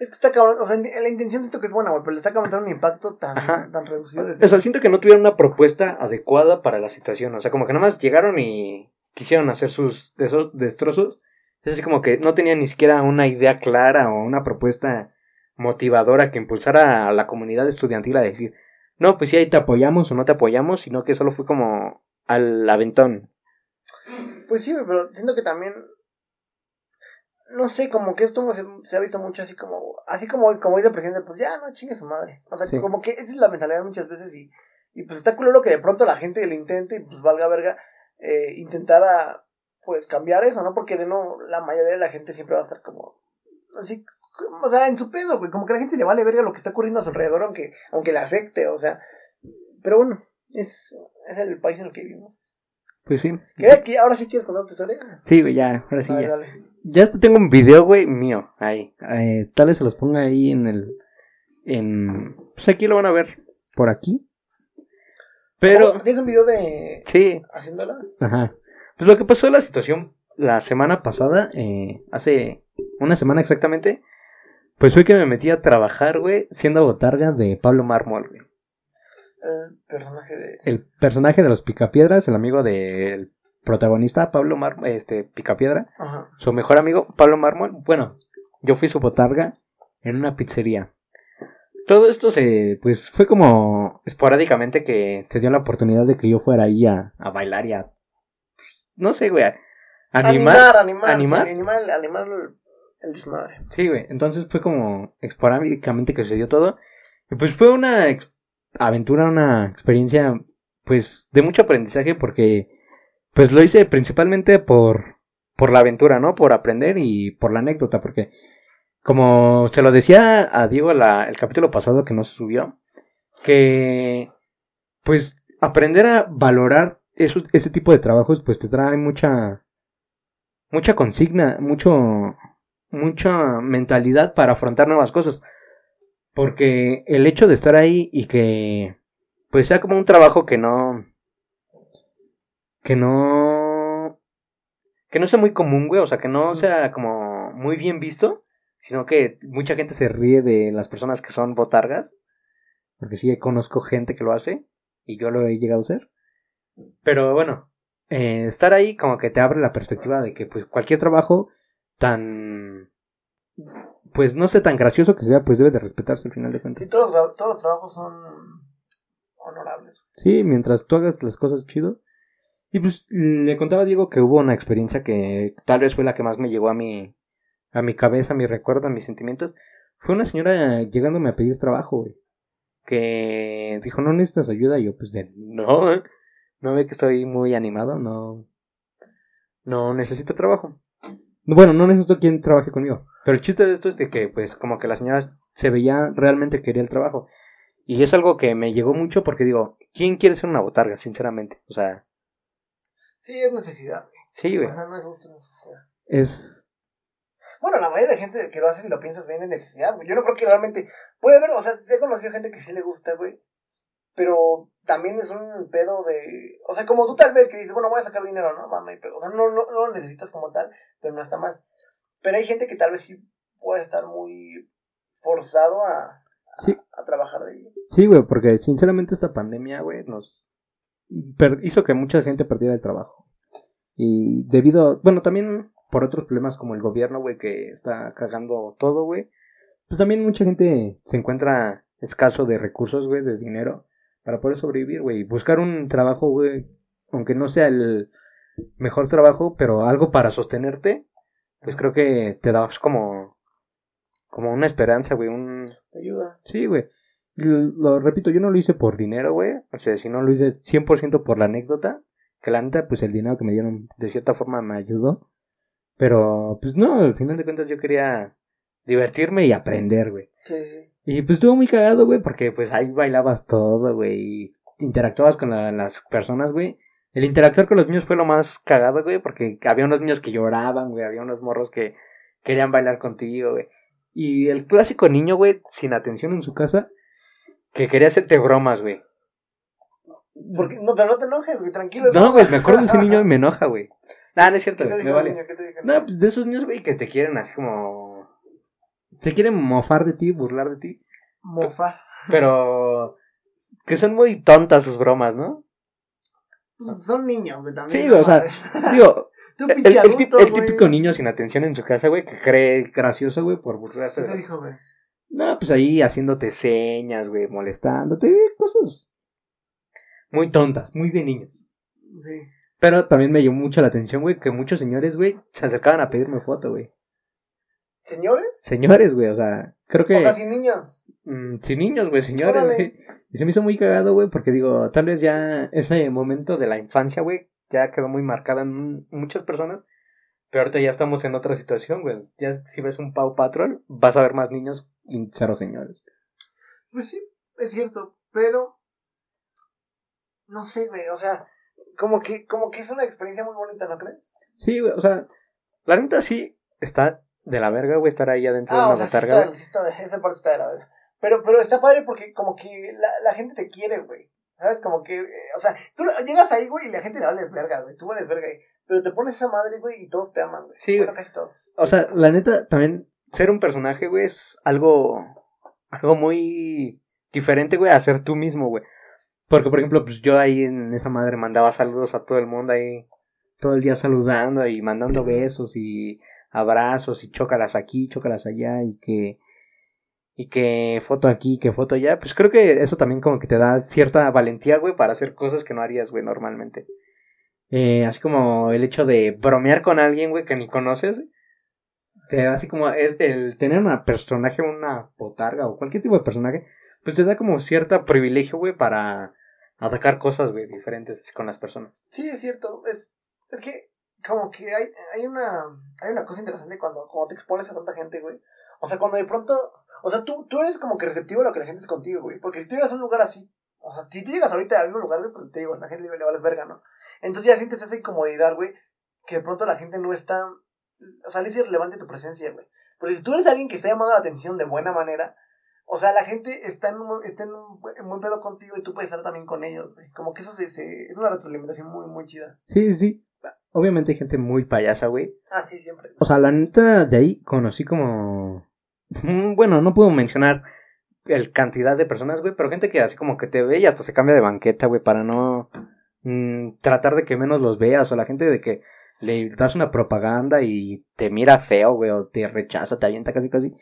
B: Es que está cabrón. O sea, la intención siento que es buena, güey. Pero le está cabrón un impacto tan,
C: Ajá.
B: tan reducido. desde-
C: o sea, siento que no tuvieron una propuesta adecuada para la situación, o sea, como que nada más llegaron y quisieron hacer sus destrozos, es así como que no tenían ni siquiera una idea clara o una propuesta motivadora que impulsara a la comunidad estudiantil a decir, no, pues sí, ahí te apoyamos o no te apoyamos, sino que solo fue como al aventón.
B: Pues sí, pero siento que también. No sé, como que esto se, se ha visto mucho así como. Así como, como dice el presidente, pues ya no chingue su madre. O sea,
C: Sí.
B: como que esa es la mentalidad muchas veces y. Y pues está culero que de pronto la gente lo intente y pues valga verga eh, intentara pues cambiar eso, ¿no? Porque de no, la mayoría de la gente siempre va a estar como así, o sea, en su pedo, güey, como que a la gente le vale verga lo que está ocurriendo a su alrededor, aunque, aunque le afecte, o sea, pero bueno, es, es el país en el que vivimos.
C: Pues sí.
B: ¿Qué, ahora sí quieres contar tu historia?
C: Sí, güey, ya, ahora sí,
B: ver,
C: ya.
B: dale.
C: Ya tengo un video, güey, mío, ahí. Eh, tal vez se los ponga ahí en el... En... Pues aquí lo van a ver, por aquí. Pero...
B: Oh, ¿Tienes un video de
C: Sí,
B: haciéndola?
C: Ajá. Pues lo que pasó en la situación la semana pasada, eh, hace una semana exactamente, pues fue que me metí a trabajar, güey, siendo botarga de Pablo Mármol, güey.
B: El personaje de...
C: El personaje de los Picapiedras, el amigo del protagonista, Pablo Mármol, este, Picapiedra,
B: Ajá.
C: su mejor amigo, Pablo Mármol. Bueno, yo fui su botarga en una pizzería. Todo esto se, pues, fue como esporádicamente que se dio la oportunidad de que yo fuera ahí a, a bailar y a, pues, no sé, güey, a animar.
B: animar, animar,
C: animar.
B: sí, animar, animar el, el desmadre.
C: Sí, güey. Entonces fue como esporádicamente que sucedió todo. Y pues fue una aventura, una experiencia, pues, de mucho aprendizaje porque, pues, lo hice principalmente por, por la aventura, ¿no? Por aprender y por la anécdota, porque, como se lo decía a Diego la, el capítulo pasado que no se subió, que, pues, aprender a valorar esos, ese tipo de trabajos, pues, te trae mucha, mucha consigna, mucho, mucha mentalidad para afrontar nuevas cosas. Porque el hecho de estar ahí y que pues sea como un trabajo que no que no que no sea muy común, güey, o sea, que no sea como muy bien visto, sino que mucha gente se ríe de las personas que son botargas, porque sí conozco gente que lo hace y yo lo he llegado a hacer. Pero bueno, eh, estar ahí como que te abre la perspectiva de que pues cualquier trabajo tan pues no sé tan gracioso que sea pues debe de respetarse al final de
B: Sí,
C: cuentas
B: todos, los tra- todos los trabajos son honorables.
C: sí mientras tú hagas las cosas chido y pues le contaba a Diego que hubo una experiencia que tal vez fue la que más me llegó a mi a mi cabeza a mi recuerdo a mis sentimientos fue una señora llegándome a pedir trabajo güey que dijo no necesitas ayuda y yo pues de no eh, no ve que estoy muy animado no no necesito trabajo bueno no necesito quien trabaje conmigo. Pero el chiste de esto es de que pues como que la señora se veía realmente quería el trabajo. Y es algo que me llegó mucho porque digo quién quiere ser una botarga sinceramente o sea
B: Sí, es necesidad.
C: sí güey.
B: O sea, no es gusto, es necesidad.
C: es
B: Bueno, la mayoría de gente que lo hace, si lo piensas bien, es necesidad, güey. Yo no creo que realmente... Puede haber, o sea, sí he conocido gente que sí le gusta, güey. Pero también es un pedo de... O sea, como tú tal vez que dices, bueno, voy a sacar dinero, ¿no? Mamá, y pedo. O sea, no, no, no lo necesitas como tal, pero no está mal. Pero hay gente que tal vez sí puede estar muy forzado a, a,
C: Sí.
B: a trabajar de ello.
C: Sí, güey, porque sinceramente esta pandemia, güey, nos hizo que mucha gente perdiera el trabajo. Y debido, bueno, también por otros problemas como el gobierno, güey, que está cagando todo, güey. Pues también mucha gente se encuentra escaso de recursos, güey, de dinero para poder sobrevivir, güey. Buscar un trabajo, güey, aunque no sea el mejor trabajo, pero algo para sostenerte, pues creo que te da como como una esperanza, güey, un
B: Te ayuda.
C: Sí, güey. Lo, lo repito, yo no lo hice por dinero, güey. O sea, si no lo hice 100% por la anécdota. Que la neta, pues el dinero que me dieron de cierta forma me ayudó. Pero, pues no, al final de cuentas yo quería divertirme y aprender, güey.
B: Sí, sí.
C: Y pues estuvo muy cagado, güey, porque pues ahí bailabas todo, güey. Y interactuabas con la- las personas, güey. El interactuar con los niños fue lo más cagado, güey, porque había unos niños que lloraban, güey. Había unos morros que querían bailar contigo, güey. Y el clásico niño, güey, sin atención en su casa, que quería hacerte bromas, güey.
B: Porque, no, pero no te enojes, güey, tranquilo.
C: No, güey, me acuerdo de ese niño y me enoja, güey. Nah, no es cierto,
B: ¿Qué te
C: güey,
B: dijo
C: me
B: el
C: vale.
B: niño? ¿Qué te dijo el
C: No, pues de esos niños, güey, que te quieren así como... Se quieren mofar de ti, burlar de ti.
B: Mofa.
C: Pero... Que son muy tontas sus bromas, ¿no?
B: Pues Son niños, güey, también.
C: Sí, güey, o sea. Digo,
B: Tú,
C: el,
B: pinche
C: el
B: adulto,
C: el
B: güey.
C: típico niño sin atención en su casa, güey, que cree gracioso, güey, por burlarse.
B: ¿Qué te dijo, güey?
C: No, pues ahí haciéndote señas, güey, molestándote, güey, cosas muy tontas, muy de niños.
B: Sí.
C: Pero también me llamó mucho la atención, güey, que muchos señores, güey, se acercaban a pedirme foto, güey.
B: ¿Señores?
C: Señores, güey, o sea, creo que...
B: O sea, sin niños.
C: mm, sin niños, güey, señores, güey. Y se me hizo muy cagado, güey, porque digo, tal vez ya ese momento de la infancia, güey, ya quedó muy marcada en muchas personas. Pero ahorita ya estamos en otra situación, güey. Ya si ves un Pau Patrol, vas a ver más niños y cero señores.
B: Pues sí, es cierto, pero no sé, güey, o sea, como que como que es una experiencia muy bonita, ¿no crees?
C: Sí, güey, o sea, la neta sí está de la verga, güey, estar ahí adentro de
B: Ah,
C: una
B: o sea, sí
C: botarga,
B: está,
C: güey.
B: sí está de- esa parte está de la verga. Pero, pero está padre porque como que la, la gente te quiere, güey. ¿Sabes? Como que, eh, o sea, tú llegas ahí, güey, y la gente le vales verga, güey. Tú vales verga ahí. Pero te pones esa madre, güey, y todos te aman, güey.
C: Sí,
B: Bueno,
C: güey.
B: casi todos.
C: O sea, la neta, también ser un personaje, güey, es algo, algo muy diferente, güey, a ser tú mismo, güey. Porque, por ejemplo, pues yo ahí en esa madre mandaba saludos a todo el mundo ahí, todo el día saludando y mandando besos y abrazos y chócalas aquí, chócalas allá y que, y que foto aquí, que foto allá. Pues creo que eso también como que te da cierta valentía, güey, para hacer cosas que no harías, güey, normalmente. Eh, así como el hecho de bromear con alguien, güey, que ni conoces. Te da así como es el tener una personaje, una botarga o cualquier tipo de personaje, pues te da como cierto privilegio, güey, para atacar cosas, güey, diferentes con las personas.
B: Sí, es cierto. Es, es que como que hay, hay una hay una cosa interesante cuando, cuando te expones a tanta gente, güey. O sea, cuando de pronto... O sea, tú, tú eres como que receptivo a lo que la gente hace contigo, güey. Porque si tú llegas a un lugar así... O sea, si tú llegas ahorita al mismo lugar, güey, pues te digo, la gente le, le vales verga, ¿no? Entonces ya sientes esa incomodidad, güey. Que de pronto la gente no está... O sea, es irrelevante tu presencia, güey. Pero si tú eres alguien que está llamando la atención de buena manera... O sea, la gente está en un, está en un, bu- en buen pedo contigo y tú puedes estar también con ellos, güey. Como que eso se, se- es una retroalimentación muy, muy chida.
C: Sí, sí, sí. Obviamente hay gente muy payasa, güey.
B: Ah, sí, siempre.
C: O sea, la neta de ahí conocí como... Mm, Bueno, no puedo mencionar el cantidad de personas, güey, pero gente que así como que te ve y hasta se cambia de banqueta, güey, para no mm, tratar de que menos los veas, o la gente de que le das una propaganda y te mira feo, güey, o te rechaza, te avienta casi casi.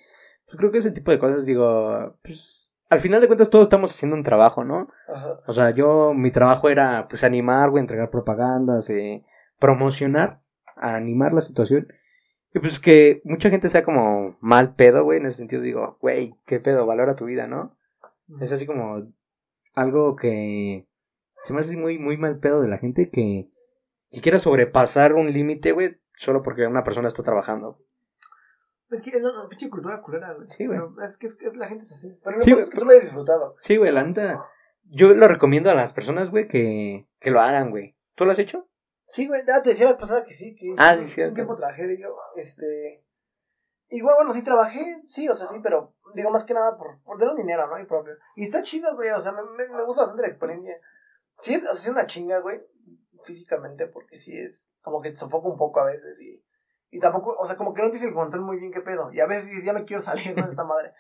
C: Pues creo que ese tipo de cosas, digo, pues al final de cuentas todos estamos haciendo un trabajo, ¿no?
B: Ajá.
C: O sea, yo, mi trabajo era, pues, animar, güey, entregar propagandas, eh, promocionar, animar la situación. Y pues que mucha gente sea como mal pedo, güey, en ese sentido digo, güey, qué pedo, valora tu vida, ¿no? Es así como algo que se me hace muy, muy mal pedo de la gente que, que quiera sobrepasar un límite, güey, solo porque una persona está trabajando.
B: Es que es una pinche cultura culera, güey.
C: Sí, güey.
B: Pero Es que, es que la gente es así. Pero no
C: Sí,
B: es que tú lo hayas disfrutado.
C: Sí, güey, la neta, yo lo recomiendo a las personas, güey, que, que lo hagan, güey. ¿Tú lo has hecho?
B: Sí, güey, ya te decía la pasada que sí, que
C: Ah, sí,
B: un
C: cierto.
B: tiempo trabajé de yo, este... Igual, bueno, sí trabajé, sí, o sea, sí, pero digo más que nada por, por tener un dinero, ¿no? Y propio. Y está chido, güey, o sea, me, me, me gusta bastante la experiencia. Sí es, o sea, es una chinga, güey, físicamente, porque sí es como que te sofoca un poco a veces y... Y tampoco, o sea, como que no tienes el control muy bien qué pedo. Y a veces dices, ya me quiero salir ¿no? de esta madre.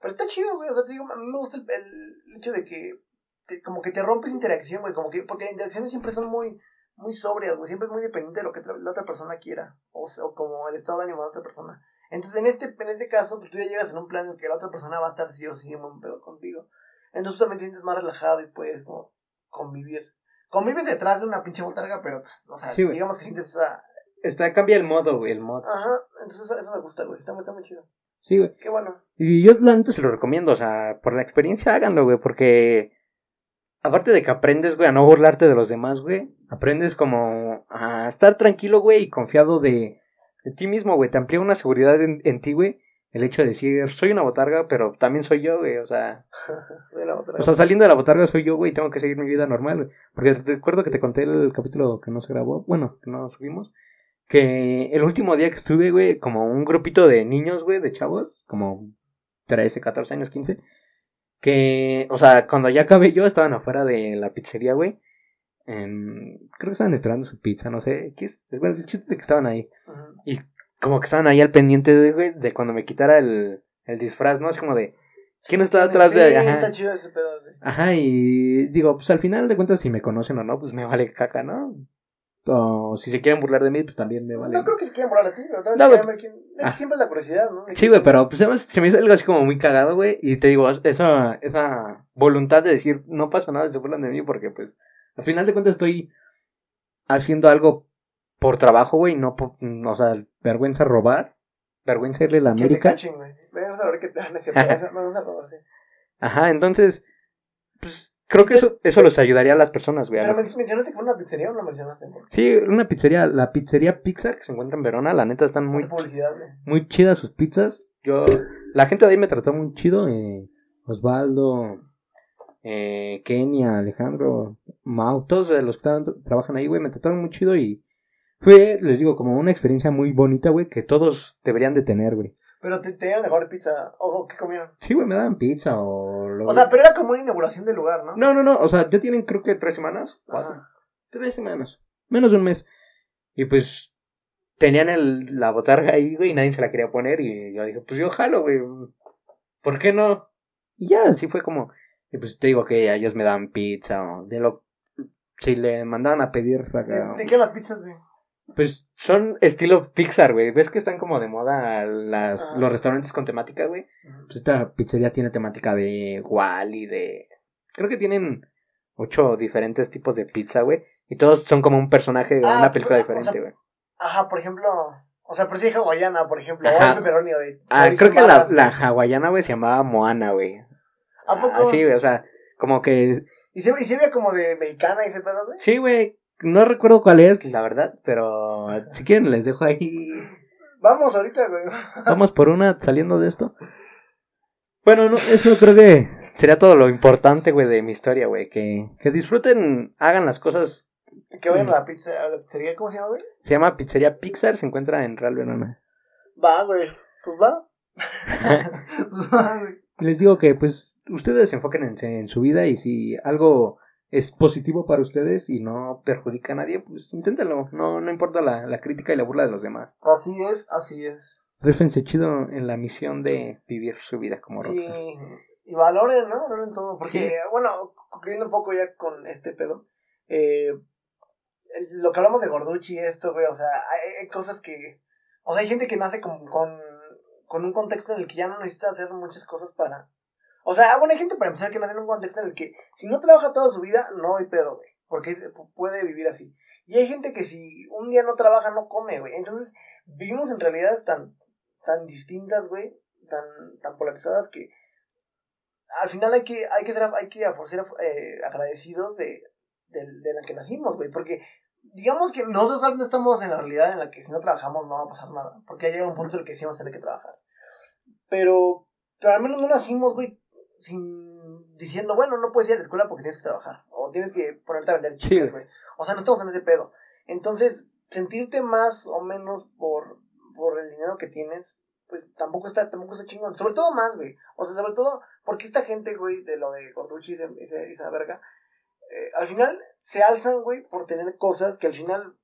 B: Pero está chido, güey, o sea, te digo, a mí me gusta el, el hecho de que te- como que te rompes interacción, güey, como que, porque las interacciones siempre son muy, muy sobrias, güey, siempre es muy dependiente de lo que la otra persona quiera, o, sea, o como el estado de ánimo de la otra persona. Entonces, en este, en este caso, pues tú ya llegas en un plan en el que la otra persona va a estar sí o sí en buen pedo contigo. Entonces también te sientes más relajado y puedes como convivir. Convives detrás de una pinche botarga, pero, pues, o sea,
C: Sí,
B: digamos que sientes esa...
C: Está, cambia el modo, güey, el modo.
B: Ajá, entonces eso, eso me gusta, güey, está, muy- está muy chido.
C: Sí, güey.
B: Qué bueno.
C: Y yo la neta se lo recomiendo, o sea, por la experiencia háganlo, güey, porque aparte de que aprendes, güey, a no burlarte de los demás, güey, aprendes como a estar tranquilo, güey, y confiado de, de ti mismo, güey, te amplía una seguridad en, en ti, güey, el hecho de decir, soy una botarga, pero también soy yo, güey, o sea,
B: De la botarga.
C: o sea, saliendo de la botarga soy yo, güey, y tengo que seguir mi vida normal, güey, porque recuerdo que te conté el capítulo que no se grabó, bueno, que no subimos, que el último día que estuve, güey, como un grupito de niños, güey, de chavos, como 13, 14 años, 15, que, o sea, cuando ya acabé yo, estaban afuera de la pizzería, güey, en- creo que estaban esperando su pizza, no sé, X, es bueno, el chiste es de que estaban ahí, y como que estaban ahí al pendiente, de, güey, de cuando me quitara el, el disfraz, ¿no? Es como de, ¿quién está atrás
B: Sí,
C: de? Ajá.
B: está chido ese pedo, güey.
C: Ajá, y digo, pues al final de cuentas, si me conocen o no, pues me vale caca, ¿no? O si se quieren burlar de mí, pues también me vale.
B: No creo que se quieran burlar a ti, vez
C: No,
B: Es
C: Ah.
B: que siempre es la curiosidad, ¿no?
C: Sí, güey, pero pues además se me hizo algo así como muy cagado, güey. Y te digo, esa, esa voluntad de decir, no pasa nada si se burlan de mí, porque pues al final de cuentas estoy haciendo algo por trabajo, güey, no por, o sea, vergüenza robar, vergüenza irle a la
B: Que te
C: América.
B: cachen, güey. Vamos a ver qué te van a robar, sí.
C: Ajá, entonces, pues creo que eso, eso los ayudaría a las personas, güey.
B: Pero mencionaste que fue una pizzería o no mencionaste?
C: Sí, una pizzería, la pizzería Pixar que se encuentra en Verona, la neta están muy,
B: publicidad,
C: muy chidas sus pizzas. Yo, la gente de ahí me trató muy chido, eh, Osvaldo, eh, Kenia, Alejandro, Mau, todos los que estaban- trabajan ahí, güey, me trataron muy chido y fue, les digo, como una experiencia muy bonita, güey, que todos deberían de tener, güey.
B: Pero te, te dieron mejor pizza. ¿O o qué comieron?
C: Sí, güey, me daban pizza o... Lo...
B: O sea, pero era como una inauguración del lugar, ¿no?
C: No, no, no, o sea, ya tienen creo que tres semanas, cuatro, tres semanas, menos de un mes. Y pues tenían el, la botarga ahí, güey, y nadie se la quería poner. Y yo dije, pues yo jalo, güey, ¿por qué no? Y ya, así fue como, y pues te digo que ellos me dan pizza, o de lo, si le mandaban a pedir acá,
B: ¿De, de qué las pizzas, güey?
C: Pues son estilo Pixar, güey, ves que están como de moda las,
B: Ah.
C: los restaurantes con temática, güey. Pues esta pizzería tiene temática de Wally, de... Creo que tienen ocho diferentes tipos de pizza, güey. Y todos son como un personaje de
B: Ah,
C: una película
B: pero, o
C: diferente,
B: sea,
C: güey.
B: Ajá, por ejemplo. O sea, pero sí hay hawaiana, por ejemplo. O
C: Ajá.
B: hay pepperoni o de.
C: Ah, creo que la, la hawaiana, güey, se llamaba Moana, güey.
B: ¿A poco?
C: Así, güey, o sea, como que...
B: ¿Y se, y se veía como de mexicana y ese pedo, güey?
C: Sí, güey, no recuerdo cuál es, la verdad, pero si quieren les dejo ahí...
B: Vamos ahorita, güey.
C: Vamos por una saliendo de esto. Bueno, no, eso creo que sería todo lo importante, güey, de mi historia, güey. Que, que disfruten, hagan las cosas
B: Que vayan a la pizza, a la pizzería, ¿cómo se llama, güey?
C: Se llama Pizzería Pixar, se encuentra en Real Verona.
B: Va, güey. Pues va. pues va, güey.
C: Les digo que pues ustedes enfoquen en, en su vida y si algo es positivo para ustedes y no perjudica a nadie, pues inténtenlo. No, no importa la, la crítica y la burla de los demás.
B: Así es, así es.
C: Rífense chido en la misión de vivir su vida como rockstar.
B: Y, y valoren, ¿no? Valoren todo. Porque,
C: Sí.
B: bueno, concluyendo un poco ya con este pedo, eh, lo que hablamos de Gorducci y esto, güey, o sea, hay, hay cosas que. O sea, hay gente que nace con, con, con un contexto en el que ya no necesita hacer muchas cosas para. O sea, bueno, hay gente para empezar que nace en un contexto en el que si no trabaja toda su vida, no hay pedo, güey. Porque puede vivir así. Y hay gente que si un día no trabaja, no come, güey. Entonces, vivimos en realidades tan, tan distintas, güey, tan, tan polarizadas que al final hay que, hay que ser, hay que ser eh, agradecidos de, de, de la que nacimos, güey, porque digamos que nosotros no estamos en la realidad en la que si no trabajamos no va a pasar nada, porque ya llega un punto en el que sí vamos a tener que trabajar. Pero, pero al menos no nacimos, güey, sin diciendo, bueno, no puedes ir a la escuela porque tienes que trabajar, o tienes que ponerte a vender chicas, güey. O sea, no estamos en ese pedo. Entonces, sentirte más o menos por, por el dinero que tienes, pues tampoco está, tampoco está chingón. Sobre todo más, güey. O sea, sobre todo porque esta gente, güey, de lo de Gorducci y esa, esa verga, eh, al final se alzan, güey, por tener cosas que al final,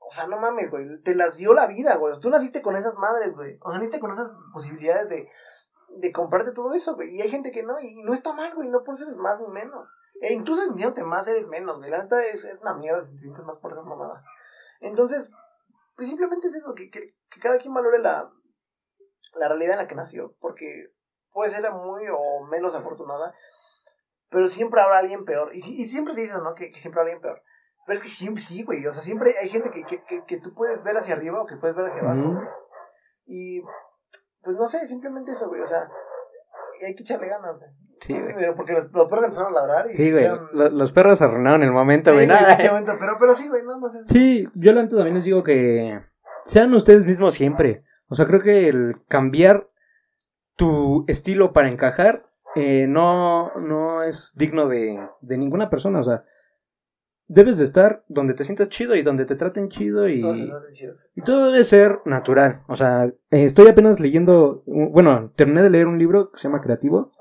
B: o sea, no mames, güey, te las dio la vida, güey. Tú naciste con esas madres, güey. O sea, naciste con esas posibilidades de, de comprarte todo eso, güey. Y hay gente que no, y, y no está mal, güey. No por eres más ni menos. E incluso sintiéndote más eres menos, güey. La neta es, es una mierda si te sientes más por esas mamadas. Entonces, pues simplemente es eso, que, que, que cada quien valore la, la realidad en la que nació. Porque puede ser muy o menos afortunada, pero siempre habrá alguien peor. Y, y siempre se dice, ¿no? Que, que siempre habrá alguien peor. Pero es que siempre sí, güey. O sea, siempre hay gente que, que, que, que tú puedes ver hacia arriba o que puedes ver hacia abajo. Y, pues no sé, simplemente eso, güey. O sea, hay que echarle ganas, güey.
C: Sí, güey.
B: Porque los, los perros empezaron a ladrar y...
C: Sí, güey.
B: dijeron-
C: lo- Los perros arruinaron el momento,
B: Sí,
C: güey.
B: güey,
C: Nada.
B: en qué momento, pero, pero sí, güey, nada más eso.
C: Sí, yo la neta también les digo que sean ustedes mismos siempre. O sea, creo que el cambiar tu estilo para encajar eh, no, no es digno de, de ninguna persona. O sea, debes de estar donde te sientas chido y donde te traten chido y,
B: No, no, no, chidos.
C: y todo debe ser natural. O sea, eh, estoy apenas leyendo, bueno, terminé de leer un libro que se llama Creativo,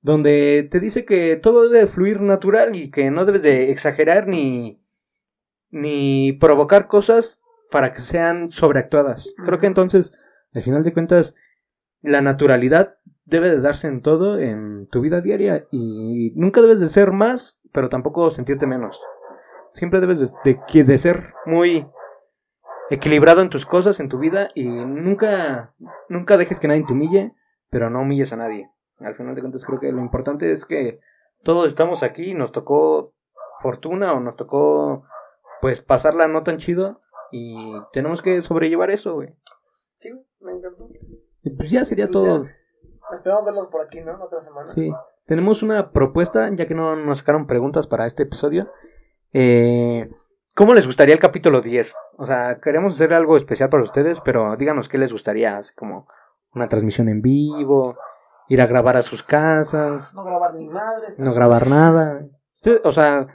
C: donde te dice que todo debe de fluir natural y que no debes de exagerar ni, ni provocar cosas para que sean sobreactuadas. Creo que entonces, al final de cuentas, la naturalidad debe de darse en todo, en tu vida diaria, y nunca debes de ser más, pero tampoco sentirte menos. Siempre debes de, de de ser muy equilibrado en tus cosas, en tu vida, y nunca, nunca dejes que nadie te humille, pero no humilles a nadie. Al final de cuentas creo que lo importante es que todos estamos aquí, nos tocó fortuna o nos tocó pues pasarla no tan chido y tenemos que sobrellevar eso, güey.
B: Sí, me encantó.
C: Y pues ya sería
B: Pues
C: todo.
B: Esperamos verlos por aquí, ¿no? En otra semana.
C: Sí. tenemos una propuesta, ya que no nos sacaron preguntas para este episodio. Eh, ¿Cómo les gustaría el capítulo 10? O sea, queremos hacer algo especial para ustedes, pero díganos qué les gustaría, así como una transmisión en vivo, ir a grabar a sus casas,
B: No grabar ni madres.
C: no grabar nada. O sea,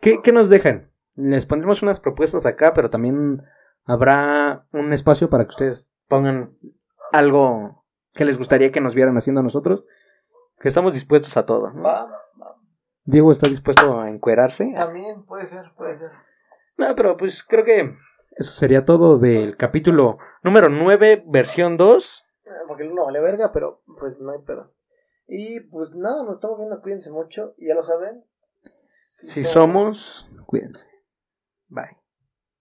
C: ¿qué, qué nos dejan? Les pondremos unas propuestas acá, pero también habrá un espacio para que ustedes pongan algo que les gustaría que nos vieran haciendo a nosotros. Que estamos dispuestos a todo. ¿no?
B: Va,
C: Diego está dispuesto a encuerarse.
B: también puede ser, puede ser.
C: No, pero pues creo que eso sería todo del capítulo número 9, versión 2.
B: Eh, Porque el uno vale verga, pero pues no hay pedo. Y pues nada, nos estamos viendo, cuídense mucho. Ya lo saben.
C: Si somos, cuídense. Bye.